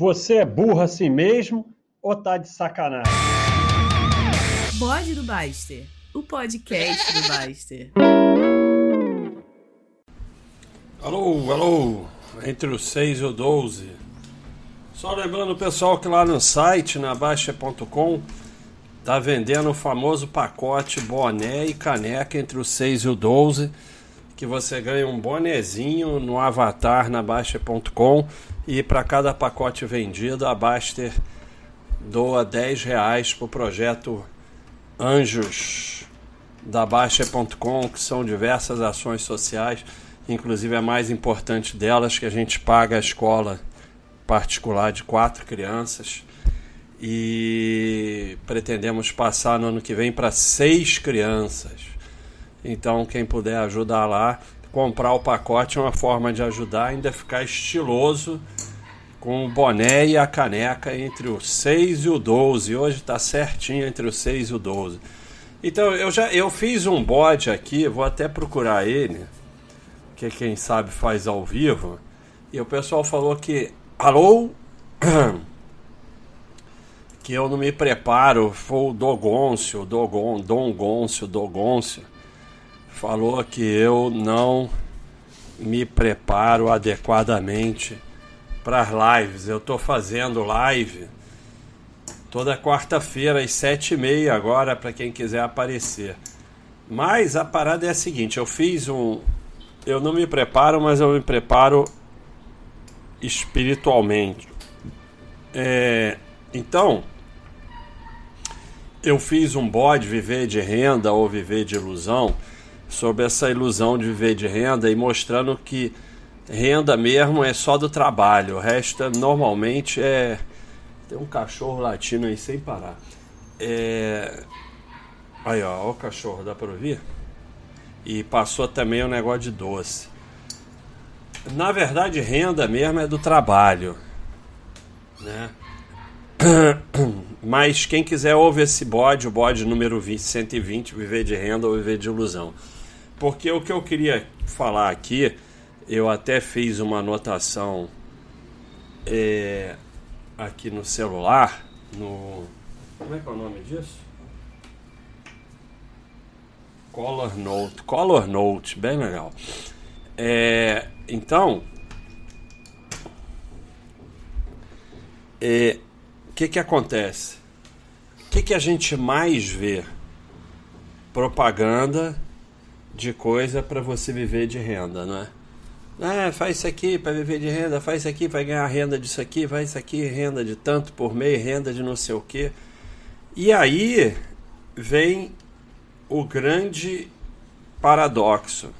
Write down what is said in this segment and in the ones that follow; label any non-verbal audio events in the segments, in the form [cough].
Você é burro assim mesmo ou tá de sacanagem? Bode do Baster, o podcast do Baster. Alô, alô, entre o 6 e o 12. Só lembrando o pessoal que lá no site, na Baixa.com, tá vendendo o famoso pacote boné e caneca entre o 6 e o 12 que você ganha um bonezinho no avatar na Baixa.com e para cada pacote vendido a Baster doa 10 reais para o projeto Anjos da Baixa.com, que são diversas ações sociais, inclusive a mais importante delas que a gente paga a escola particular de quatro crianças e pretendemos passar no ano que vem para seis crianças. Então, quem puder ajudar lá, comprar o pacote é uma forma de ajudar, ainda ficar estiloso com o boné e a caneca entre o 6 e o 12. Hoje está certinho entre o 6 e o 12. Então, eu já eu fiz um bode aqui, vou até procurar ele, que quem sabe faz ao vivo. E o pessoal falou que, alô, [coughs] que eu não me preparo, foi o Dogoncio, Dogon, Dom Gôncio, Dogoncio falou que eu não me preparo adequadamente para as lives. Eu estou fazendo live toda quarta-feira às sete e meia agora para quem quiser aparecer. Mas a parada é a seguinte: eu fiz um, eu não me preparo, mas eu me preparo espiritualmente. É, então, eu fiz um bode viver de renda ou viver de ilusão sobre essa ilusão de viver de renda e mostrando que renda mesmo é só do trabalho, o resto normalmente é. Tem um cachorro latino aí sem parar. É... Aí ó, ó o cachorro, dá para ouvir? E passou também o um negócio de doce. Na verdade, renda mesmo é do trabalho, né? [coughs] Mas quem quiser ouve esse bode, o bode número 20, 120, viver de renda ou viver de ilusão. Porque o que eu queria falar aqui, eu até fiz uma anotação é, aqui no celular, no. Como é que é o nome disso? Color Note. Color Note, bem legal. É, então. O é, que, que acontece? O que, que a gente mais vê? Propaganda de coisa para você viver de renda, não é? Ah, faz isso aqui para viver de renda, faz isso aqui para ganhar renda disso aqui, faz isso aqui, renda de tanto por mês, renda de não sei o quê. E aí vem o grande paradoxo.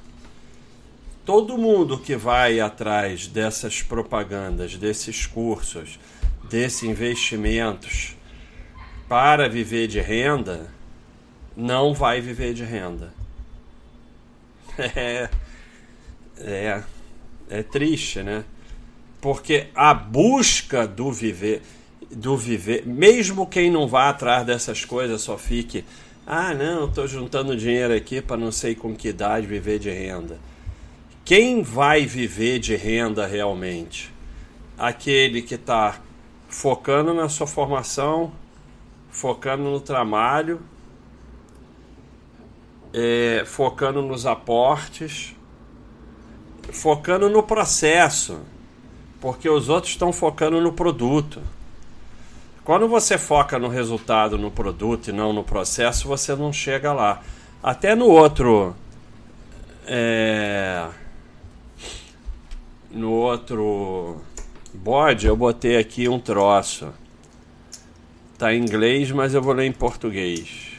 Todo mundo que vai atrás dessas propagandas, desses cursos, desses investimentos para viver de renda, não vai viver de renda É, é, é triste, né? Porque a busca do viver, do viver, mesmo quem não vá atrás dessas coisas só fique, ah, não, estou juntando dinheiro aqui para não sei com que idade viver de renda. Quem vai viver de renda realmente? Aquele que está focando na sua formação, focando no trabalho é, focando nos aportes, focando no processo, porque os outros estão focando no produto. Quando você foca no resultado, no produto e não no processo, você não chega lá. Até no outro. É, no outro bode, eu botei aqui um troço. Tá em inglês, mas eu vou ler em português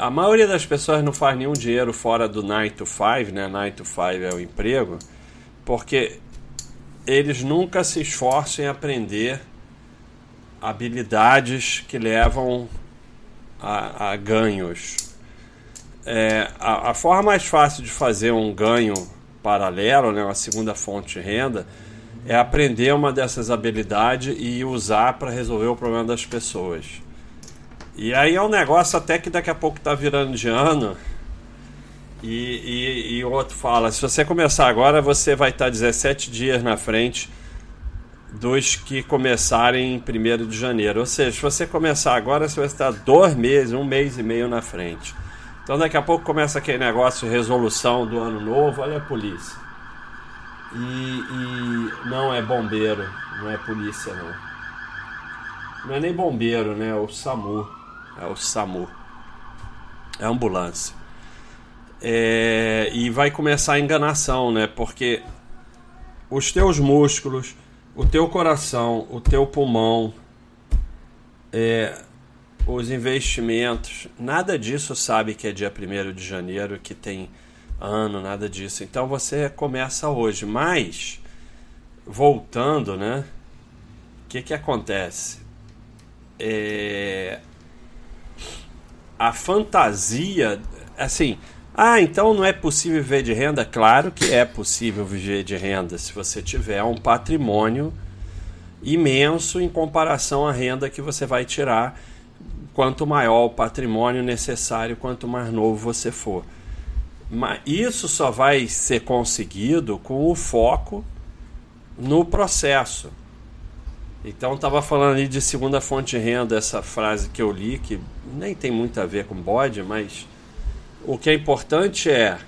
a maioria das pessoas não faz nenhum dinheiro fora do 9 to 5, né? 9 to 5 é o emprego, porque eles nunca se esforçam em aprender habilidades que levam a, a ganhos. É, a, a, forma mais fácil de fazer um ganho paralelo, né, uma segunda fonte de renda, é aprender uma dessas habilidades e usar para resolver o problema das pessoas. E aí é um negócio até que daqui a pouco tá virando de ano. E, e, e outro fala: se você começar agora, você vai estar 17 dias na frente dos que começarem em 1 de janeiro. Ou seja, se você começar agora, você vai estar dois meses, um mês e meio na frente. Então daqui a pouco começa aquele negócio de resolução do ano novo, olha a polícia. E, e não é bombeiro, não é polícia não. Não é nem bombeiro, né? É o SAMU. É o SAMU. É ambulância. É, e vai começar a enganação, né? Porque os teus músculos, o teu coração, o teu pulmão, é, os investimentos, nada disso sabe que é dia 1 de janeiro, que tem ano, nada disso. Então você começa hoje. Mas, voltando, né? O que, que acontece? É, a fantasia, assim, ah, então não é possível viver de renda? Claro que é possível viver de renda se você tiver um patrimônio imenso em comparação à renda que você vai tirar. Quanto maior o patrimônio necessário, quanto mais novo você for. Mas isso só vai ser conseguido com o foco no processo. Então estava falando ali de segunda fonte de renda, essa frase que eu li, que nem tem muito a ver com bode, mas o que é importante é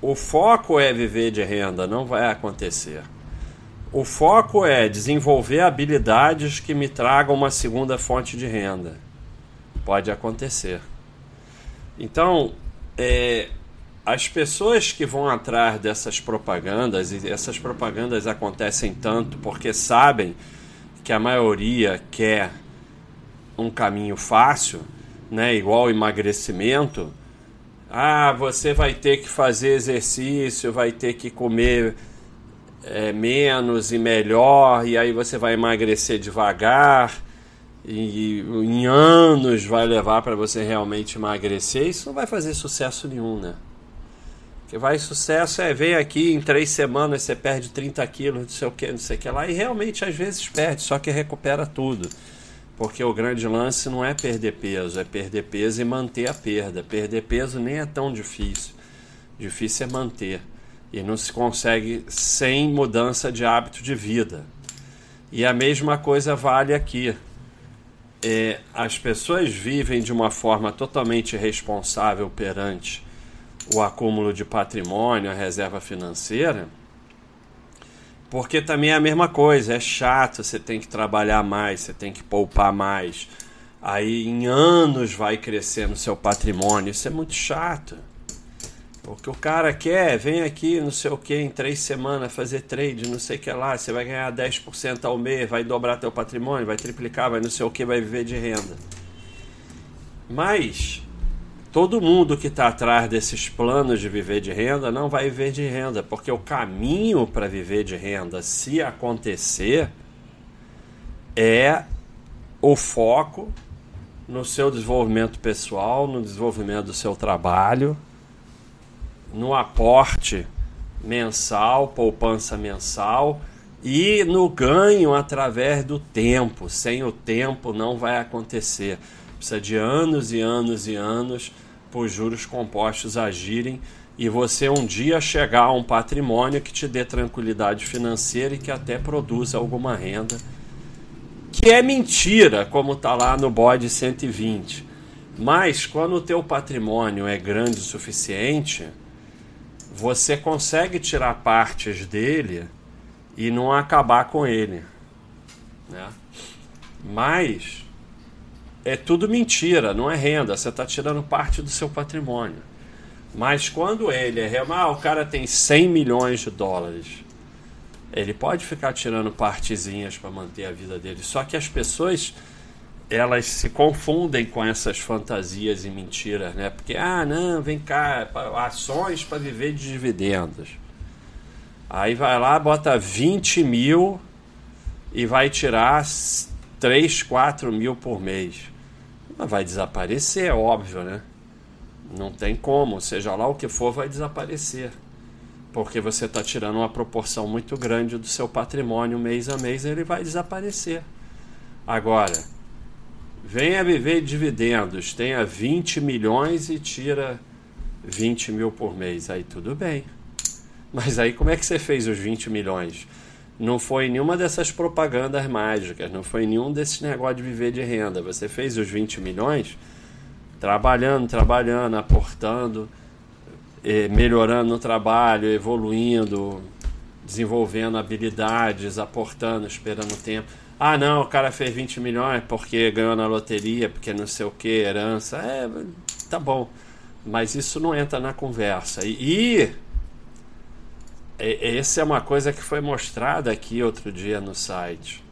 o foco é viver de renda, não vai acontecer. O foco é desenvolver habilidades que me tragam uma segunda fonte de renda. Pode acontecer. Então, é, as pessoas que vão atrás dessas propagandas, e essas propagandas acontecem tanto porque sabem que a maioria quer um caminho fácil, né, igual emagrecimento, ah, você vai ter que fazer exercício, vai ter que comer é, menos e melhor, e aí você vai emagrecer devagar, e, e em anos vai levar para você realmente emagrecer. Isso não vai fazer sucesso nenhum, né? Que vai sucesso é vem aqui em três semanas você perde 30 quilos, não sei o que, não sei o que lá, e realmente às vezes perde, só que recupera tudo. Porque o grande lance não é perder peso, é perder peso e manter a perda. Perder peso nem é tão difícil. Difícil é manter. E não se consegue sem mudança de hábito de vida. E a mesma coisa vale aqui. É, as pessoas vivem de uma forma totalmente responsável perante o acúmulo de patrimônio, a reserva financeira porque também é a mesma coisa, é chato, você tem que trabalhar mais, você tem que poupar mais. Aí em anos vai crescendo seu patrimônio, isso é muito chato. O que o cara quer, vem aqui, não sei o que, em três semanas fazer trade, não sei o que lá, você vai ganhar 10% ao mês, vai dobrar teu patrimônio, vai triplicar, vai não sei o que, vai viver de renda. Mas todo mundo que está atrás desses planos de viver de renda não vai viver de renda, porque o caminho para viver de renda, se acontecer, é o foco no seu desenvolvimento pessoal, no desenvolvimento do seu trabalho, no aporte mensal, poupança mensal e no ganho através do tempo. Sem o tempo não vai acontecer. Precisa de anos e anos e anos os juros compostos agirem e você um dia chegar a um patrimônio que te dê tranquilidade financeira e que até produza alguma renda. Que é mentira, como está lá no bode 120. Mas quando o teu patrimônio é grande o suficiente, você consegue tirar partes dele e não acabar com ele. Né? Mas é tudo mentira, não é renda. Você está tirando parte do seu patrimônio. Mas quando ele é real, ah, o cara tem 100 milhões de dólares. Ele pode ficar tirando partezinhas para manter a vida dele. Só que as pessoas elas se confundem com essas fantasias e mentiras, né? Porque, ah, não, vem cá, ações para viver de dividendos. Aí vai lá, bota 20 mil e vai tirar 3, 4 mil por mês. Mas vai desaparecer, é óbvio, né? Não tem como, seja lá o que for, vai desaparecer. Porque você está tirando uma proporção muito grande do seu patrimônio mês a mês, ele vai desaparecer. Agora, venha viver dividendos, tenha 20 milhões e tira 20 mil por mês. Aí tudo bem. Mas aí como é que você fez os 20 milhões? Não foi nenhuma dessas propagandas mágicas, não foi nenhum desses negócios de viver de renda. Você fez os 20 milhões trabalhando, trabalhando, aportando, melhorando no trabalho, evoluindo, desenvolvendo habilidades, aportando, esperando tempo. Ah, não, o cara fez 20 milhões porque ganhou na loteria, porque não sei o que, herança. É, tá bom. Mas isso não entra na conversa. E, e essa é uma coisa que foi mostrada aqui outro dia no site.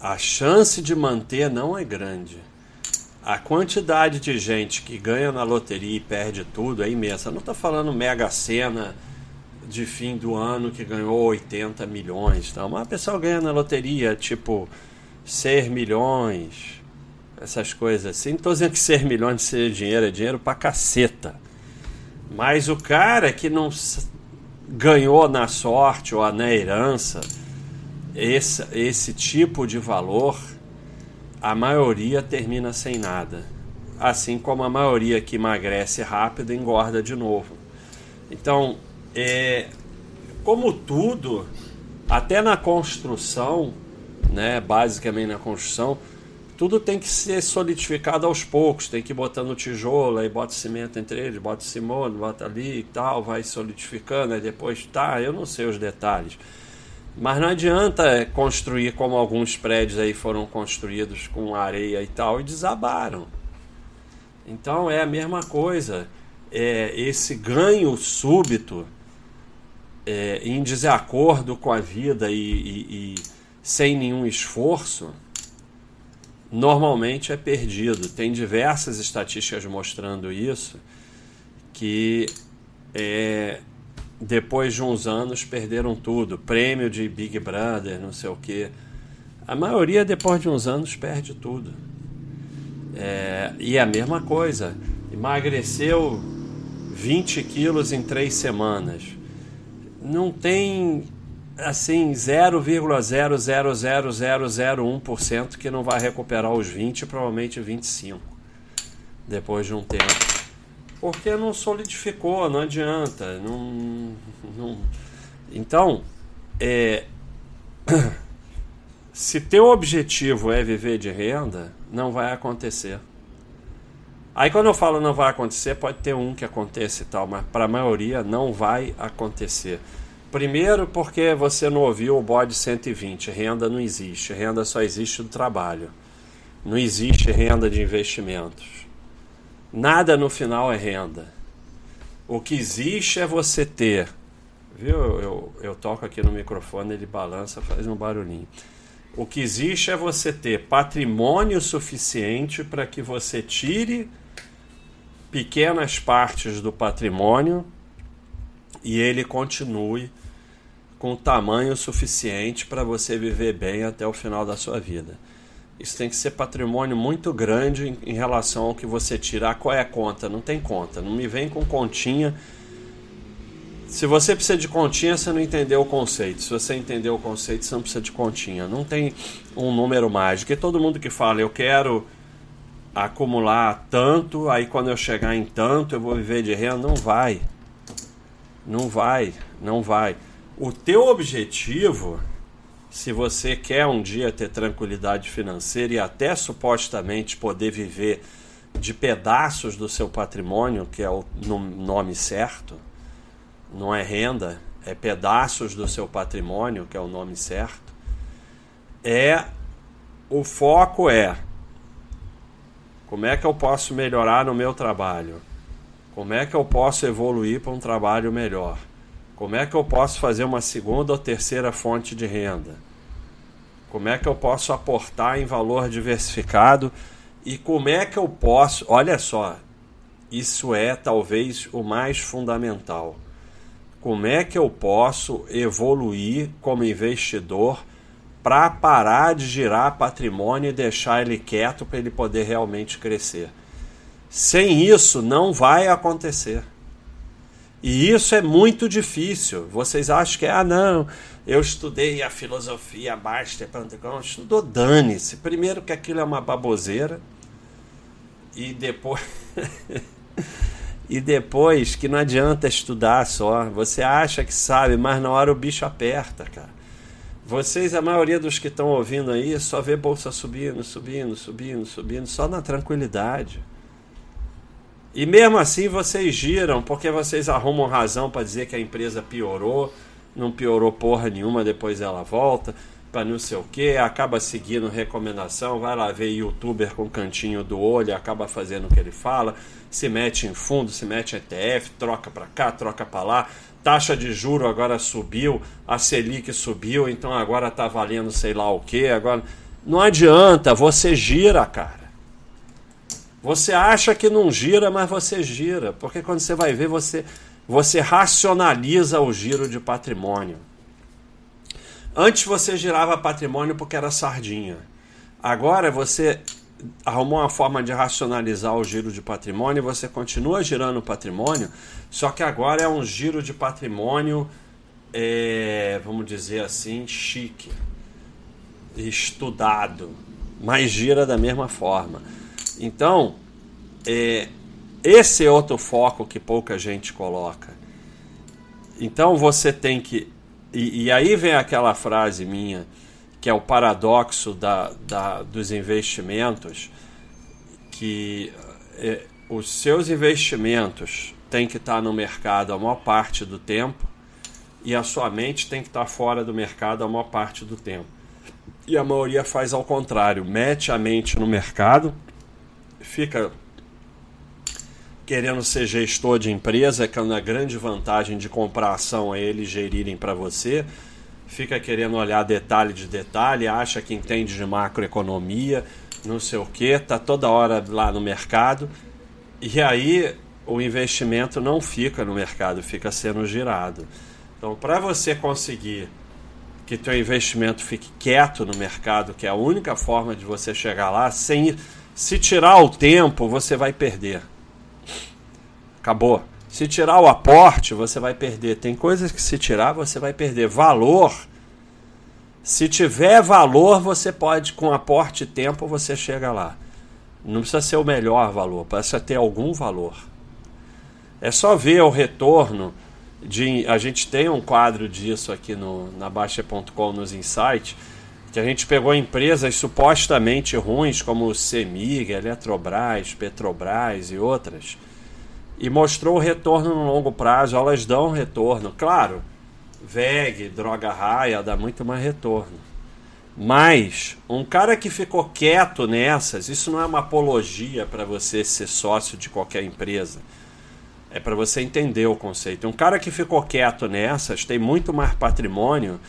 A chance de manter não é grande. A quantidade de gente que ganha na loteria e perde tudo é imensa. Não estou falando mega cena de fim do ano que ganhou 80 milhões. Tá? Uma pessoa ganha na loteria tipo 6 milhões, essas coisas assim. Não estou dizendo que 6 milhões seja dinheiro, é dinheiro pra caceta. Mas o cara que não ganhou na sorte ou na herança esse, esse tipo de valor, a maioria termina sem nada. Assim como a maioria que emagrece rápido engorda de novo. Então, é, como tudo, até na construção, né, basicamente na construção, tudo tem que ser solidificado aos poucos, tem que ir botando tijolo, aí bota cimento entre eles, bota cimolo, bota ali e tal, vai solidificando, aí depois tá, eu não sei os detalhes. Mas não adianta construir como alguns prédios aí foram construídos com areia e tal e desabaram. Então é a mesma coisa. É, esse ganho súbito é, em desacordo com a vida e, e, e sem nenhum esforço, normalmente é perdido. Tem diversas estatísticas mostrando isso, que é, depois de uns anos perderam tudo. Prêmio de Big Brother, não sei o quê. A maioria, depois de uns anos, perde tudo. É, e é a mesma coisa. Emagreceu 20 quilos em três semanas não tem assim 0,0000001% que não vai recuperar os 20, provavelmente 25 depois de um tempo. Porque não solidificou, não adianta, não, não... Então, é [coughs] se teu objetivo é viver de renda, não vai acontecer. Aí quando eu falo não vai acontecer, pode ter um que aconteça e tal, mas para a maioria não vai acontecer. Primeiro porque você não ouviu o bode 120, renda não existe, renda só existe do trabalho. Não existe renda de investimentos. Nada no final é renda. O que existe é você ter. Viu? Eu, eu, eu toco aqui no microfone, ele balança, faz um barulhinho. O que existe é você ter patrimônio suficiente para que você tire pequenas partes do patrimônio e ele continue com tamanho suficiente para você viver bem até o final da sua vida. Isso tem que ser patrimônio muito grande em, em relação ao que você tirar. Qual é a conta? Não tem conta. Não me vem com continha. Se você precisa de continha, você não entendeu o conceito. Se você entendeu o conceito, você não precisa de continha. Não tem um número mágico. E todo mundo que fala, eu quero acumular tanto, aí quando eu chegar em tanto eu vou viver de renda, não vai. Não vai, não vai. O teu objetivo, se você quer um dia ter tranquilidade financeira e até supostamente poder viver de pedaços do seu patrimônio, que é o nome certo, não é renda, é pedaços do seu patrimônio, que é o nome certo, é o foco é como é que eu posso melhorar no meu trabalho? Como é que eu posso evoluir para um trabalho melhor? Como é que eu posso fazer uma segunda ou terceira fonte de renda? Como é que eu posso aportar em valor diversificado? E como é que eu posso. Olha só, isso é talvez o mais fundamental. Como é que eu posso evoluir como investidor? para parar de girar patrimônio e deixar ele quieto para ele poder realmente crescer. Sem isso, não vai acontecer. E isso é muito difícil. Vocês acham que, ah, não, eu estudei a filosofia Master Pantecão, estudou dane-se. Primeiro que aquilo é uma baboseira, e depois. [laughs] e depois que não adianta estudar só. Você acha que sabe, mas na hora o bicho aperta, cara. Vocês, a maioria dos que estão ouvindo aí, só vê bolsa subindo, subindo, subindo, subindo, só na tranquilidade. E mesmo assim vocês giram, porque vocês arrumam razão para dizer que a empresa piorou, não piorou porra nenhuma, depois ela volta para não sei o que, acaba seguindo recomendação, vai lá ver youtuber com cantinho do olho, acaba fazendo o que ele fala, se mete em fundo, se mete em ETF, troca para cá, troca para lá, taxa de juro agora subiu, a Selic subiu, então agora tá valendo sei lá o que, agora não adianta, você gira, cara. Você acha que não gira, mas você gira, porque quando você vai ver você você racionaliza o giro de patrimônio. Antes você girava patrimônio porque era sardinha. Agora você arrumou uma forma de racionalizar o giro de patrimônio, você continua girando patrimônio, só que agora é um giro de patrimônio, é, vamos dizer assim, chique, estudado, mas gira da mesma forma. Então, é, esse é outro foco que pouca gente coloca. Então você tem que e, e, aí vem aquela frase minha, que é o paradoxo da, da dos investimentos, que é, os seus investimentos têm que estar no mercado a maior parte do tempo e a sua mente tem que estar fora do mercado a maior parte do tempo. E a maioria faz ao contrário, mete a mente no mercado, fica querendo ser gestor de empresa, que é uma grande vantagem de comprar ação a eles gerirem para você. Fica querendo olhar detalhe de detalhe, acha que entende de macroeconomia, não sei o que, tá toda hora lá no mercado. E aí o investimento não fica no mercado, fica sendo girado. Então, para você conseguir que teu investimento fique quieto no mercado, que é a única forma de você chegar lá, sem se tirar o tempo, você vai perder. Acabou. Se tirar o aporte, você vai perder. Tem coisas que se tirar, você vai perder. Valor. Se tiver valor, você pode, com aporte e tempo, você chega lá. Não precisa ser o melhor valor, precisa ter algum valor. É só ver o retorno de. A gente tem um quadro disso aqui no, na Baixa.com nos insights, que a gente pegou empresas supostamente ruins, como Semig, Eletrobras, Petrobras e outras e mostrou o retorno no longo prazo. Elas dão retorno, claro. VEG, droga raia, dá muito mais retorno. Mas um cara que ficou quieto nessas, isso não é uma apologia para você ser sócio de qualquer empresa. É para você entender o conceito. Um cara que ficou quieto nessas tem muito mais patrimônio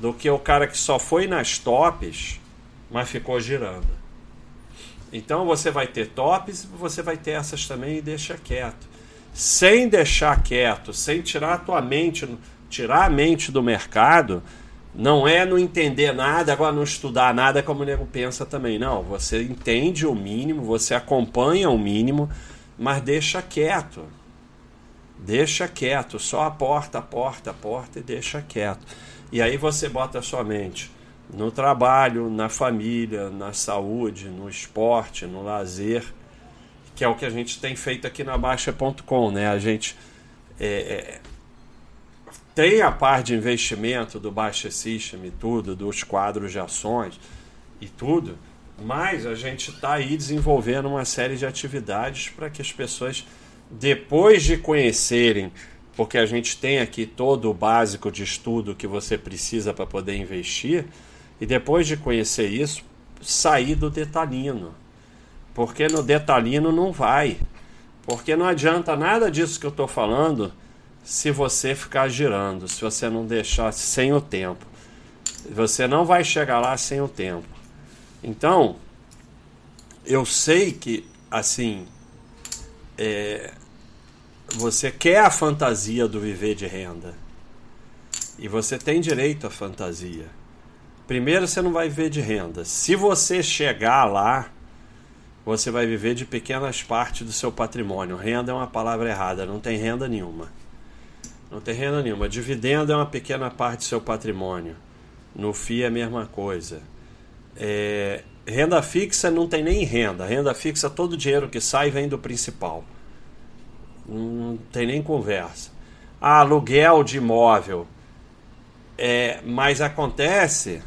do que o cara que só foi nas tops, mas ficou girando. Então você vai ter tops, você vai ter essas também e deixa quieto sem deixar quieto, sem tirar a tua mente, tirar a mente do mercado, não é não entender nada, agora não estudar nada como o nego pensa também. Não, você entende o mínimo, você acompanha o mínimo, mas deixa quieto. Deixa quieto, só aporta, aporta, aporta e deixa quieto. E aí você bota sua mente no trabalho, na família, na saúde, no esporte, no lazer que é o que a gente tem feito aqui na Baixa.com, né? A gente é, é, tem a parte de investimento do Baixa System e tudo, dos quadros de ações e tudo, mas a gente está aí desenvolvendo uma série de atividades para que as pessoas, depois de conhecerem, porque a gente tem aqui todo o básico de estudo que você precisa para poder investir, e depois de conhecer isso, sair do detalhino porque no detalhino não vai. Porque não adianta nada disso que eu estou falando se você ficar girando, se você não deixar sem o tempo. Você não vai chegar lá sem o tempo. Então, eu sei que, assim, é, você quer a fantasia do viver de renda. E você tem direito à fantasia. Primeiro, você não vai viver de renda. Se você chegar lá, você vai viver de pequenas partes do seu patrimônio. Renda é uma palavra errada, não tem renda nenhuma. Não tem renda nenhuma. Dividendo é uma pequena parte do seu patrimônio. No FII é a mesma coisa. É, renda fixa não tem nem renda. Renda fixa, todo o dinheiro que sai vem do principal. Não tem nem conversa. Ah, aluguel de imóvel. É, mas acontece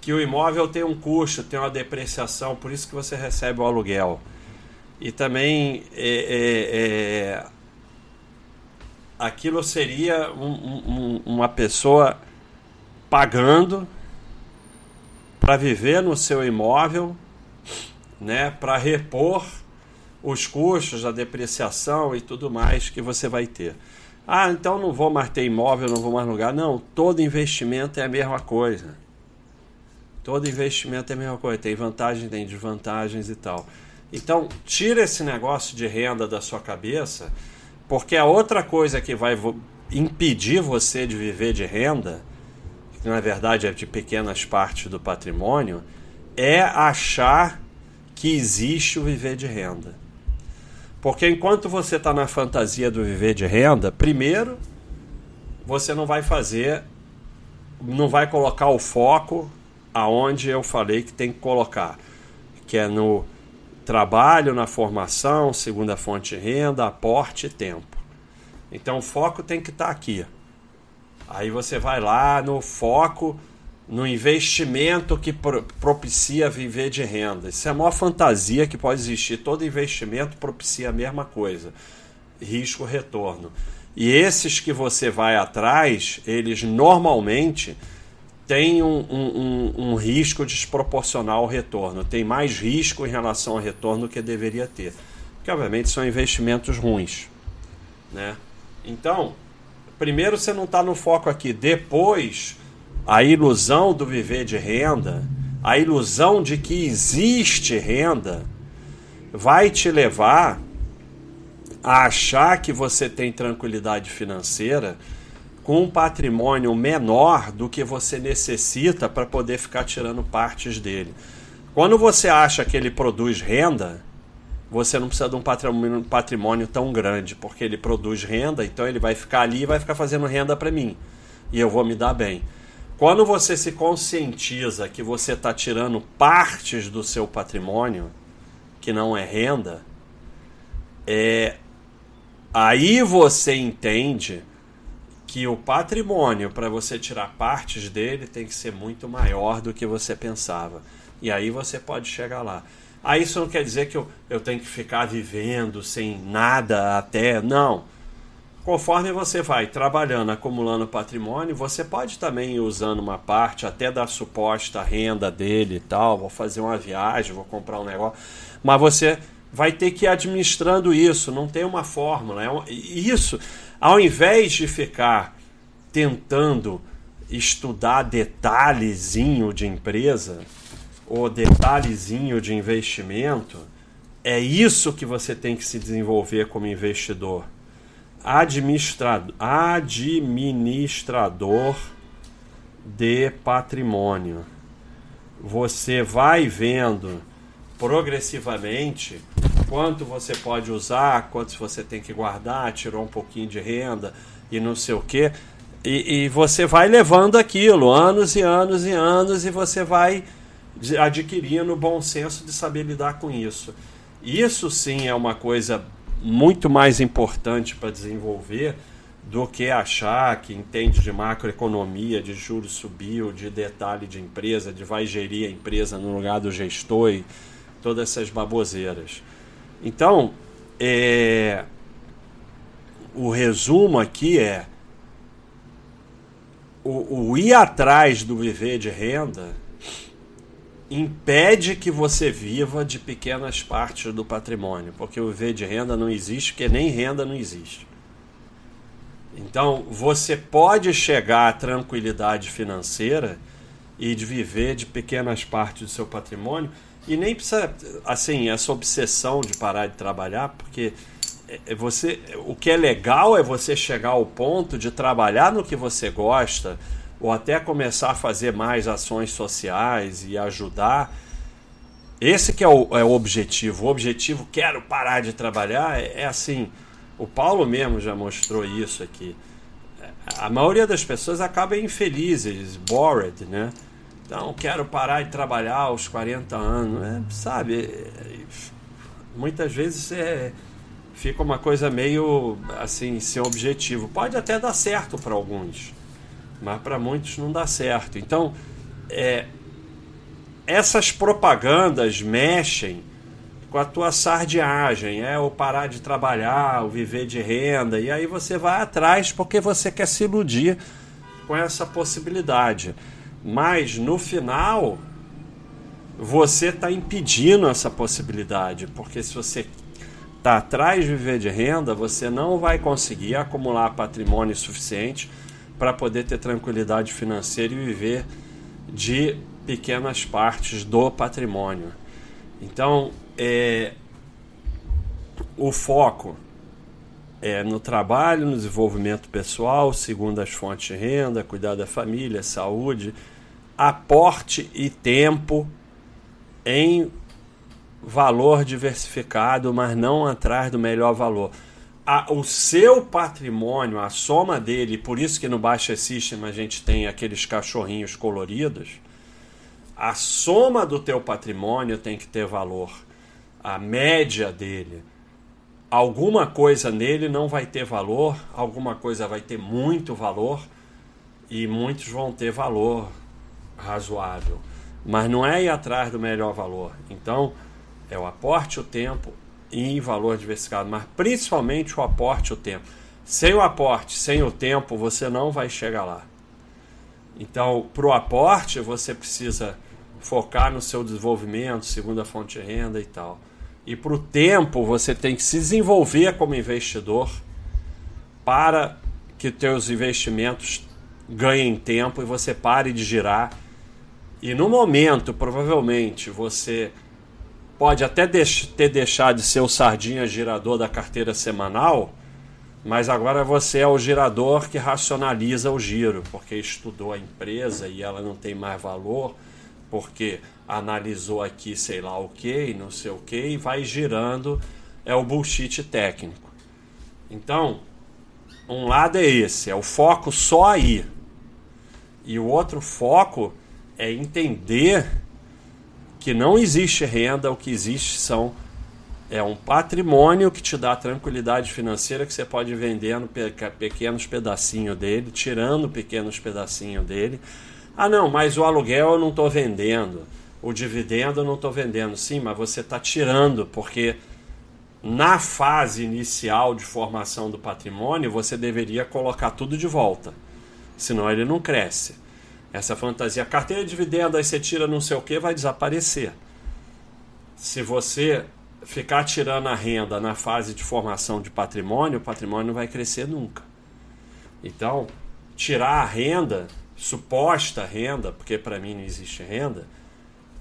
que o imóvel tem um custo, tem uma depreciação, por isso que você recebe o aluguel. E também é, é, é aquilo seria um, um, uma pessoa pagando para viver no seu imóvel, né, para repor os custos, a depreciação e tudo mais que você vai ter. Ah, então não vou mais ter imóvel, não vou mais lugar. Não, todo investimento é a mesma coisa. Todo investimento é a mesma coisa. Tem vantagens, tem desvantagens e tal. Então, tira esse negócio de renda da sua cabeça, porque a outra coisa que vai impedir você de viver de renda, que na verdade é de pequenas partes do patrimônio, é achar que existe o viver de renda. Porque enquanto você está na fantasia do viver de renda, primeiro, você não vai fazer, não vai colocar o foco aonde eu falei que tem que colocar, que é no trabalho, na formação, segunda fonte de renda, aporte e tempo. Então o foco tem que estar tá aqui. Aí você vai lá no foco no investimento que propicia viver de renda. Isso é a maior fantasia que pode existir. Todo investimento propicia a mesma coisa: risco-retorno. E esses que você vai atrás, eles normalmente têm um, um, um, um, risco desproporcional ao retorno. Tem mais risco em relação ao retorno que deveria ter. Porque, obviamente, são investimentos ruins. Né? Então, primeiro você não está no foco aqui. Depois a ilusão do viver de renda, a ilusão de que existe renda, vai te levar a achar que você tem tranquilidade financeira com um patrimônio menor do que você necessita para poder ficar tirando partes dele. Quando você acha que ele produz renda, você não precisa de um patrimônio, patrimônio tão grande, porque ele produz renda, então ele vai ficar ali e vai ficar fazendo renda para mim. E eu vou me dar bem. Quando você se conscientiza que você está tirando partes do seu patrimônio, que não é renda, é aí você entende que o patrimônio, para você tirar partes dele, tem que ser muito maior do que você pensava. E aí você pode chegar lá. Aí isso não quer dizer que eu, eu tenho que ficar vivendo sem nada até. Não Conforme você vai trabalhando, acumulando patrimônio, você pode também ir usando uma parte até da suposta renda dele e tal. Vou fazer uma viagem, vou comprar um negócio. Mas você vai ter que ir administrando isso, não tem uma fórmula. É isso, ao invés de ficar tentando estudar detalhezinho de empresa ou detalhezinho de investimento, é isso que você tem que se desenvolver como investidor administrado, administrador de patrimônio. Você vai vendo progressivamente quanto você pode usar, quanto você tem que guardar, tirou um pouquinho de renda e não sei o que. E, e, você vai levando aquilo anos e anos e anos e você vai adquirindo o bom senso de saber lidar com isso. Isso sim é uma coisa muito mais importante para desenvolver do que achar que entende de macroeconomia, de juros subiu, de detalhe de empresa, de vai gerir a empresa no lugar do gestor e todas essas baboseiras. Então, é, o resumo aqui é o, o ir atrás do viver de renda impede que você viva de pequenas partes do patrimônio, porque o V de renda não existe, porque nem renda não existe. Então, você pode chegar à tranquilidade financeira e de viver de pequenas partes do seu patrimônio e nem precisa, assim, essa obsessão de parar de trabalhar, porque é, é você, o que é legal é você chegar ao ponto de trabalhar no que você gosta, ou até começar a fazer mais ações sociais e ajudar. Esse que é o, é o objetivo. O objetivo, quero parar de trabalhar, é, é assim. O Paulo mesmo já mostrou isso aqui. A maioria das pessoas acaba infelizes, bored, né? Então, quero parar de trabalhar aos 40 anos. É, sabe, muitas vezes é, fica uma coisa meio assim, sem objetivo. Pode até dar certo para alguns, mas para muitos não dá certo. Então, é, essas propagandas mexem com a tua sardiagem, é o parar de trabalhar, o viver de renda, e aí você vai atrás porque você quer se iludir com essa possibilidade. Mas no final, você está impedindo essa possibilidade, porque se você está atrás de viver de renda, você não vai conseguir acumular patrimônio suficiente para poder ter tranquilidade financeira e viver de pequenas partes do patrimônio. Então, é, o foco é no trabalho, no desenvolvimento pessoal, segundo as fontes de renda, cuidar da família, saúde, aporte e tempo em valor diversificado, mas não atrás do melhor valor. A, o seu patrimônio, a soma dele, por isso que no Baixa System a gente tem aqueles cachorrinhos coloridos, a soma do teu patrimônio tem que ter valor. A média dele. Alguma coisa nele não vai ter valor, alguma coisa vai ter muito valor e muitos vão ter valor razoável mas não é ir atrás do melhor valor. Então, é o aporte, o tempo e valor diversificado, mas principalmente o aporte, o tempo. Sem o aporte, sem o tempo, você não vai chegar lá. Então, para o aporte, você precisa focar no seu desenvolvimento, segunda fonte de renda e tal. E para o tempo, você tem que se desenvolver como investidor para que teus investimentos ganhem tempo e você pare de girar e no momento, provavelmente, você pode até ter deixado de ser o sardinha girador da carteira semanal, mas agora você é o girador que racionaliza o giro, porque estudou a empresa e ela não tem mais valor, porque analisou aqui sei lá o que, não sei o que, e vai girando, é o bullshit técnico. Então, um lado é esse, é o foco só aí. E o outro foco é entender que não existe renda, o que existe são é um patrimônio que te dá tranquilidade financeira que você pode ir vendendo pequenos pedacinhos dele, tirando pequenos pedacinhos dele. Ah, não, mas o aluguel eu não estou vendendo, o dividendo eu não estou vendendo. Sim, mas você está tirando, porque na fase inicial de formação do patrimônio você deveria colocar tudo de volta, senão ele não cresce. Essa fantasia, carteira de dividendo, aí você tira não sei o que, vai desaparecer. Se você ficar tirando a renda na fase de formação de patrimônio, o patrimônio não vai crescer nunca. Então, tirar a renda, suposta renda, porque para mim não existe renda,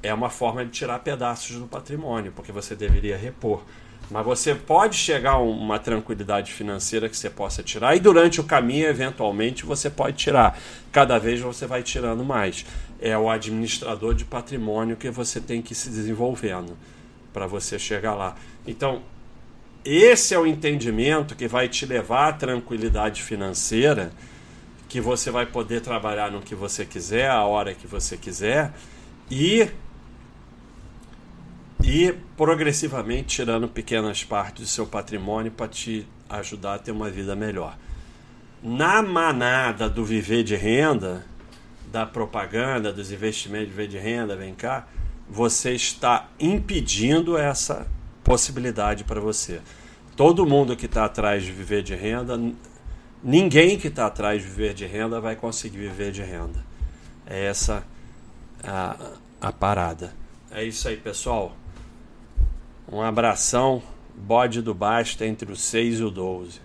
é uma forma de tirar pedaços do patrimônio, porque você deveria repor. Mas você pode chegar a uma tranquilidade financeira que você possa tirar e durante o caminho, eventualmente, você pode tirar. Cada vez você vai tirando mais. É o administrador de patrimônio que você tem que se desenvolvendo para você chegar lá. Então, esse é o entendimento que vai te levar à tranquilidade financeira, que você vai poder trabalhar no que você quiser, a hora que você quiser e e progressivamente tirando pequenas partes do seu patrimônio para te ajudar a ter uma vida melhor. Na manada do viver de renda, da propaganda, dos investimentos de viver de renda, vem cá, você está impedindo essa possibilidade para você. Todo mundo que está atrás de viver de renda, ninguém que está atrás de viver de renda vai conseguir viver de renda. É essa a, a parada. É isso aí, pessoal. Um abração, bode do Basta entre o 6 e o 12.